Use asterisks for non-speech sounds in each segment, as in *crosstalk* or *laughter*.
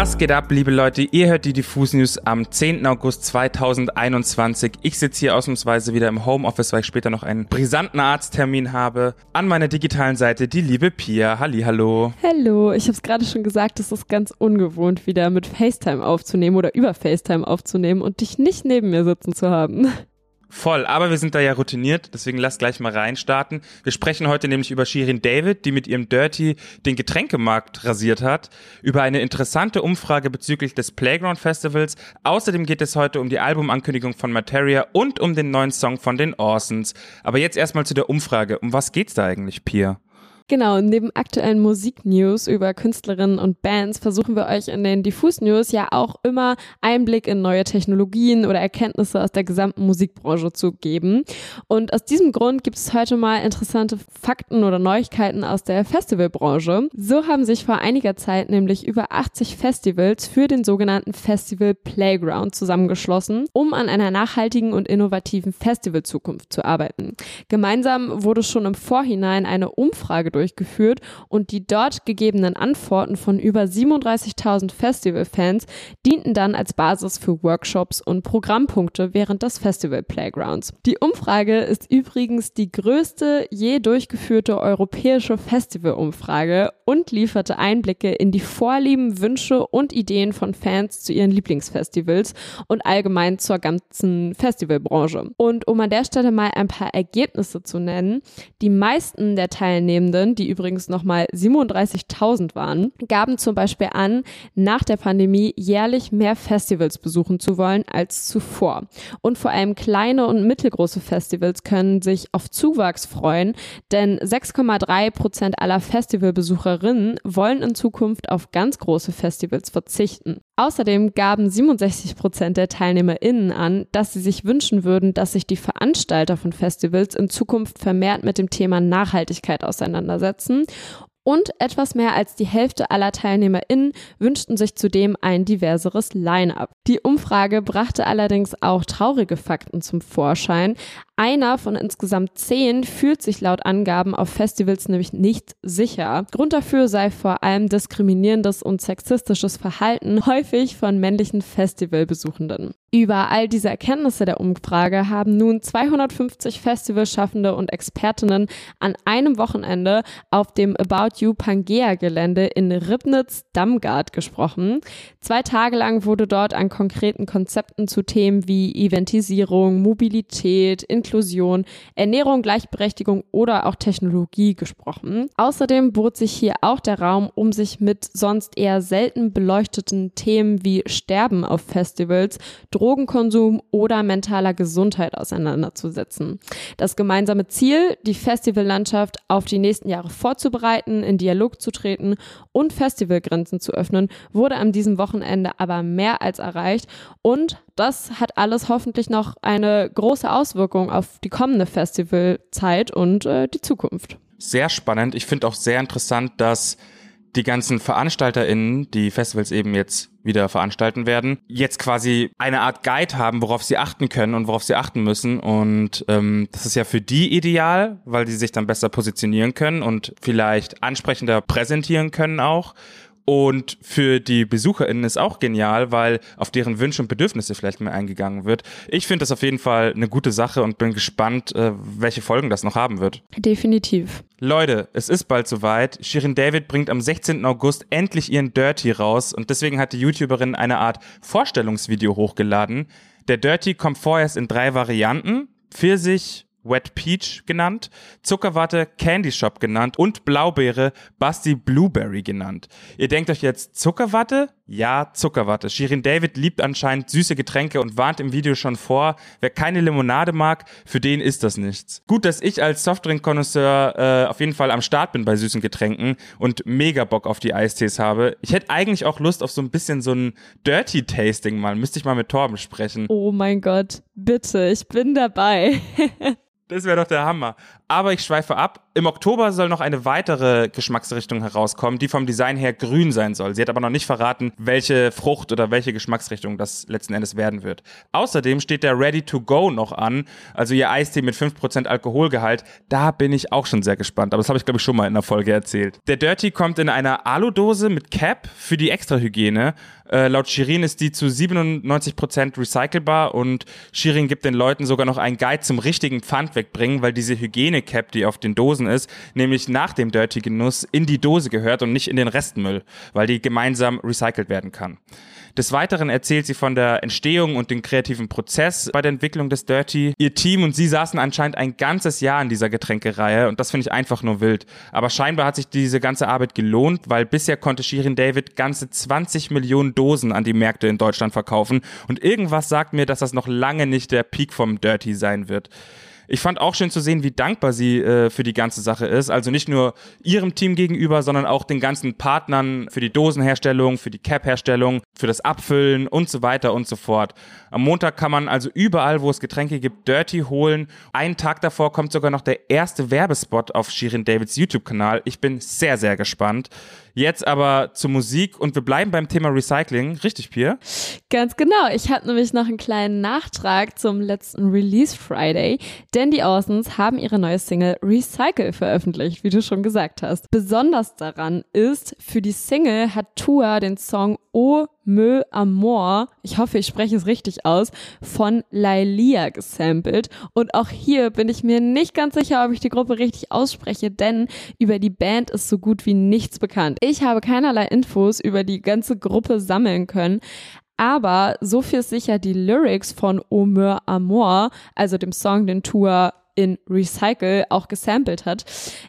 Was geht ab, liebe Leute? Ihr hört die Diffus News am 10. August 2021. Ich sitze hier ausnahmsweise wieder im Homeoffice, weil ich später noch einen brisanten Arzttermin habe. An meiner digitalen Seite die liebe Pia. Halli, hallo. Hallo, ich habe es gerade schon gesagt, es ist ganz ungewohnt, wieder mit FaceTime aufzunehmen oder über FaceTime aufzunehmen und dich nicht neben mir sitzen zu haben. Voll, aber wir sind da ja routiniert, deswegen lass gleich mal reinstarten. Wir sprechen heute nämlich über Shirin David, die mit ihrem Dirty den Getränkemarkt rasiert hat, über eine interessante Umfrage bezüglich des Playground Festivals. Außerdem geht es heute um die Albumankündigung von Materia und um den neuen Song von den Orsons. Aber jetzt erstmal zu der Umfrage. Um was geht's da eigentlich, Pia? Genau, neben aktuellen Musiknews über Künstlerinnen und Bands versuchen wir euch in den Diffus News ja auch immer Einblick in neue Technologien oder Erkenntnisse aus der gesamten Musikbranche zu geben. Und aus diesem Grund gibt es heute mal interessante Fakten oder Neuigkeiten aus der Festivalbranche. So haben sich vor einiger Zeit nämlich über 80 Festivals für den sogenannten Festival Playground zusammengeschlossen, um an einer nachhaltigen und innovativen Festivalzukunft zu arbeiten. Gemeinsam wurde schon im Vorhinein eine Umfrage durchgeführt und die dort gegebenen Antworten von über 37.000 Festivalfans dienten dann als Basis für Workshops und Programmpunkte während des Festival Playgrounds. Die Umfrage ist übrigens die größte je durchgeführte europäische Festivalumfrage und lieferte Einblicke in die Vorlieben, Wünsche und Ideen von Fans zu ihren Lieblingsfestivals und allgemein zur ganzen Festivalbranche. Und um an der Stelle mal ein paar Ergebnisse zu nennen, die meisten der Teilnehmenden Studierenden, die übrigens nochmal 37.000 waren, gaben zum Beispiel an, nach der Pandemie jährlich mehr Festivals besuchen zu wollen als zuvor. Und vor allem kleine und mittelgroße Festivals können sich auf Zuwachs freuen, denn 6,3 Prozent aller Festivalbesucherinnen wollen in Zukunft auf ganz große Festivals verzichten. Außerdem gaben 67 Prozent der TeilnehmerInnen an, dass sie sich wünschen würden, dass sich die Veranstalter von Festivals in Zukunft vermehrt mit dem Thema Nachhaltigkeit auseinandersetzen und etwas mehr als die Hälfte aller TeilnehmerInnen wünschten sich zudem ein diverseres Line-up. Die Umfrage brachte allerdings auch traurige Fakten zum Vorschein. Einer von insgesamt zehn fühlt sich laut Angaben auf Festivals nämlich nicht sicher. Grund dafür sei vor allem diskriminierendes und sexistisches Verhalten, häufig von männlichen Festivalbesuchenden. Über all diese Erkenntnisse der Umfrage haben nun 250 Festivalschaffende und Expertinnen an einem Wochenende auf dem About You Pangea Gelände in Ribnitz-Damgard gesprochen. Zwei Tage lang wurde dort an konkreten Konzepten zu Themen wie Eventisierung, Mobilität, Inklusion, Ernährung, Gleichberechtigung oder auch Technologie gesprochen. Außerdem bot sich hier auch der Raum, um sich mit sonst eher selten beleuchteten Themen wie Sterben auf Festivals, Drogenkonsum oder mentaler Gesundheit auseinanderzusetzen. Das gemeinsame Ziel, die Festivallandschaft auf die nächsten Jahre vorzubereiten, in Dialog zu treten und Festivalgrenzen zu öffnen, wurde an diesem Wochenende aber mehr als erreicht und das hat alles hoffentlich noch eine große Auswirkung auf die kommende Festivalzeit und äh, die Zukunft. Sehr spannend. Ich finde auch sehr interessant, dass die ganzen VeranstalterInnen, die Festivals eben jetzt wieder veranstalten werden, jetzt quasi eine Art Guide haben, worauf sie achten können und worauf sie achten müssen. Und ähm, das ist ja für die ideal, weil die sich dann besser positionieren können und vielleicht ansprechender präsentieren können auch. Und für die BesucherInnen ist auch genial, weil auf deren Wünsche und Bedürfnisse vielleicht mehr eingegangen wird. Ich finde das auf jeden Fall eine gute Sache und bin gespannt, äh, welche Folgen das noch haben wird. Definitiv. Leute, es ist bald soweit. Shirin David bringt am 16. August endlich ihren Dirty raus und deswegen hat die YouTuberin eine Art Vorstellungsvideo hochgeladen. Der Dirty kommt vorerst in drei Varianten. Pfirsich, Wet Peach genannt, Zuckerwatte Candy Shop genannt und Blaubeere Basti Blueberry genannt. Ihr denkt euch jetzt Zuckerwatte? Ja, Zuckerwatte. Shirin David liebt anscheinend süße Getränke und warnt im Video schon vor, wer keine Limonade mag, für den ist das nichts. Gut, dass ich als Softdrink-Konnoisseur äh, auf jeden Fall am Start bin bei süßen Getränken und mega Bock auf die Eistees habe. Ich hätte eigentlich auch Lust auf so ein bisschen so ein Dirty-Tasting mal. Müsste ich mal mit Torben sprechen. Oh mein Gott, bitte, ich bin dabei. *laughs* Das wäre doch der Hammer. Aber ich schweife ab. Im Oktober soll noch eine weitere Geschmacksrichtung herauskommen, die vom Design her grün sein soll. Sie hat aber noch nicht verraten, welche Frucht oder welche Geschmacksrichtung das letzten Endes werden wird. Außerdem steht der Ready to Go noch an, also ihr Eistee mit 5% Alkoholgehalt. Da bin ich auch schon sehr gespannt, aber das habe ich glaube ich schon mal in der Folge erzählt. Der Dirty kommt in einer Aludose mit Cap für die Extrahygiene. Äh, laut Shirin ist die zu 97% recycelbar und Shirin gibt den Leuten sogar noch einen Guide zum richtigen Pfand wegbringen, weil diese Hygiene-Cap, die auf den Dosen ist, nämlich nach dem Dirty-Genuss in die Dose gehört und nicht in den Restmüll, weil die gemeinsam recycelt werden kann. Des Weiteren erzählt sie von der Entstehung und dem kreativen Prozess bei der Entwicklung des Dirty. Ihr Team und sie saßen anscheinend ein ganzes Jahr in dieser Getränkereihe und das finde ich einfach nur wild. Aber scheinbar hat sich diese ganze Arbeit gelohnt, weil bisher konnte Shirin David ganze 20 Millionen Dosen an die Märkte in Deutschland verkaufen und irgendwas sagt mir, dass das noch lange nicht der Peak vom Dirty sein wird. Ich fand auch schön zu sehen, wie dankbar sie äh, für die ganze Sache ist. Also nicht nur ihrem Team gegenüber, sondern auch den ganzen Partnern für die Dosenherstellung, für die Cap-Herstellung, für das Abfüllen und so weiter und so fort. Am Montag kann man also überall, wo es Getränke gibt, Dirty holen. Einen Tag davor kommt sogar noch der erste Werbespot auf Shirin Davids YouTube-Kanal. Ich bin sehr, sehr gespannt. Jetzt aber zur Musik und wir bleiben beim Thema Recycling. Richtig, Pierre? Ganz genau. Ich habe nämlich noch einen kleinen Nachtrag zum letzten Release Friday, denn die Orsons haben ihre neue Single Recycle veröffentlicht, wie du schon gesagt hast. Besonders daran ist, für die Single hat Tua den Song O Me Amor, ich hoffe, ich spreche es richtig aus, von Lailia gesampelt. Und auch hier bin ich mir nicht ganz sicher, ob ich die Gruppe richtig ausspreche, denn über die Band ist so gut wie nichts bekannt. Ich habe keinerlei Infos über die ganze Gruppe sammeln können. Aber so viel ist sicher, die Lyrics von O Me Amor, also dem Song, den Tour in Recycle auch gesampelt hat.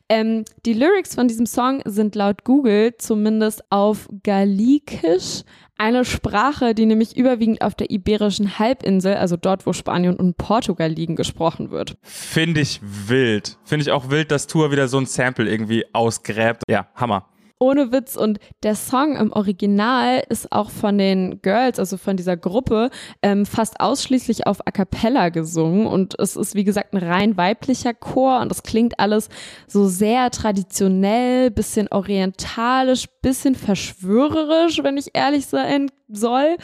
Ähm, die Lyrics von diesem Song sind laut Google zumindest auf Galikisch, eine Sprache, die nämlich überwiegend auf der iberischen Halbinsel, also dort, wo Spanien und Portugal liegen, gesprochen wird. Finde ich wild. Finde ich auch wild, dass Tour wieder so ein Sample irgendwie ausgräbt. Ja, Hammer ohne Witz. Und der Song im Original ist auch von den Girls, also von dieser Gruppe, ähm, fast ausschließlich auf A cappella gesungen. Und es ist, wie gesagt, ein rein weiblicher Chor und es klingt alles so sehr traditionell, bisschen orientalisch, bisschen verschwörerisch, wenn ich ehrlich sein soll.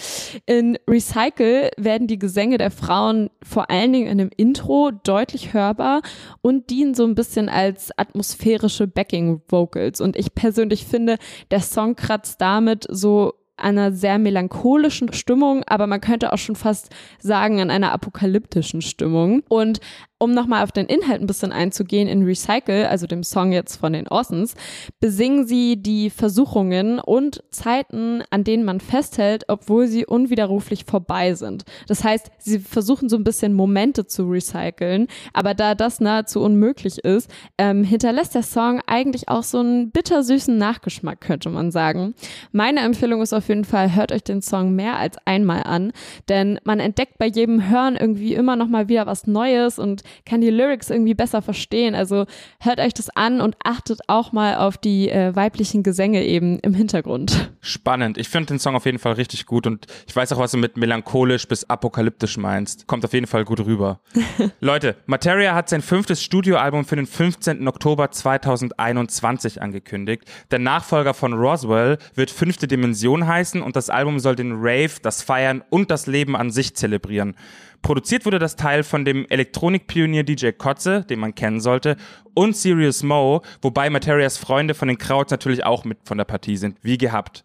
In Recycle werden die Gesänge der Frauen vor allen Dingen in einem Intro deutlich hörbar und dienen so ein bisschen als atmosphärische Backing Vocals. Und ich persönlich finde, der Song kratzt damit so einer sehr melancholischen Stimmung, aber man könnte auch schon fast sagen an einer apokalyptischen Stimmung. Und um nochmal auf den Inhalt ein bisschen einzugehen, in Recycle, also dem Song jetzt von den Orsons, besingen sie die Versuchungen und Zeiten, an denen man festhält, obwohl sie unwiderruflich vorbei sind. Das heißt, sie versuchen so ein bisschen Momente zu recyceln, aber da das nahezu unmöglich ist, ähm, hinterlässt der Song eigentlich auch so einen bittersüßen Nachgeschmack, könnte man sagen. Meine Empfehlung ist auf jeden Fall, hört euch den Song mehr als einmal an, denn man entdeckt bei jedem Hören irgendwie immer noch mal wieder was Neues und kann die Lyrics irgendwie besser verstehen. Also hört euch das an und achtet auch mal auf die äh, weiblichen Gesänge eben im Hintergrund. Spannend. Ich finde den Song auf jeden Fall richtig gut und ich weiß auch, was du mit melancholisch bis apokalyptisch meinst. Kommt auf jeden Fall gut rüber. *laughs* Leute, Materia hat sein fünftes Studioalbum für den 15. Oktober 2021 angekündigt. Der Nachfolger von Roswell wird Fünfte Dimension heißen und das Album soll den Rave, das Feiern und das Leben an sich zelebrieren. Produziert wurde das Teil von dem Elektronikpionier DJ Kotze, den man kennen sollte, und Serious Mo, wobei Materias Freunde von den Krauts natürlich auch mit von der Partie sind, wie gehabt.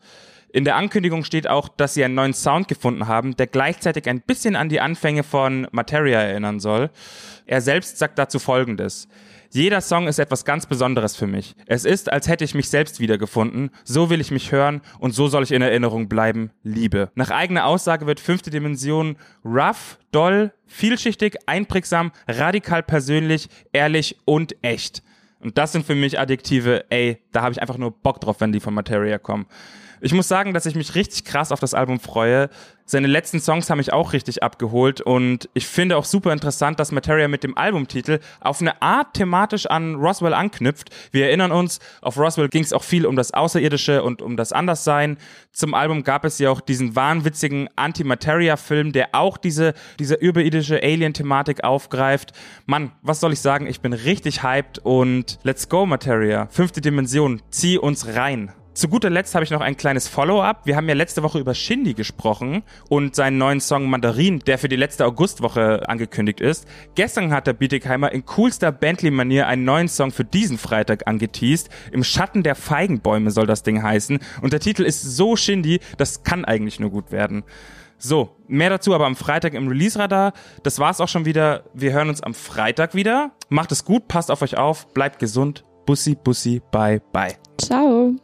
In der Ankündigung steht auch, dass sie einen neuen Sound gefunden haben, der gleichzeitig ein bisschen an die Anfänge von Materia erinnern soll. Er selbst sagt dazu Folgendes. Jeder Song ist etwas ganz Besonderes für mich. Es ist, als hätte ich mich selbst wiedergefunden. So will ich mich hören und so soll ich in Erinnerung bleiben. Liebe. Nach eigener Aussage wird fünfte Dimension rough, doll, vielschichtig, einprägsam, radikal persönlich, ehrlich und echt. Und das sind für mich Adjektive, ey, da habe ich einfach nur Bock drauf, wenn die von Materia kommen. Ich muss sagen, dass ich mich richtig krass auf das Album freue. Seine letzten Songs haben mich auch richtig abgeholt und ich finde auch super interessant, dass Materia mit dem Albumtitel auf eine Art thematisch an Roswell anknüpft. Wir erinnern uns, auf Roswell ging es auch viel um das Außerirdische und um das Anderssein. Zum Album gab es ja auch diesen wahnwitzigen Anti-Materia-Film, der auch diese, diese überirdische Alien-Thematik aufgreift. Mann, was soll ich sagen? Ich bin richtig hyped und let's go, Materia. Fünfte Dimension, zieh uns rein. Zu guter Letzt habe ich noch ein kleines Follow-up. Wir haben ja letzte Woche über Shindy gesprochen und seinen neuen Song Mandarin, der für die letzte Augustwoche angekündigt ist. Gestern hat der Bietigheimer in coolster Bentley-Manier einen neuen Song für diesen Freitag angeteased. Im Schatten der Feigenbäume soll das Ding heißen. Und der Titel ist so Shindy, das kann eigentlich nur gut werden. So, mehr dazu aber am Freitag im Release-Radar. Das war's auch schon wieder. Wir hören uns am Freitag wieder. Macht es gut, passt auf euch auf, bleibt gesund. Bussi, bussi, bye, bye. Ciao.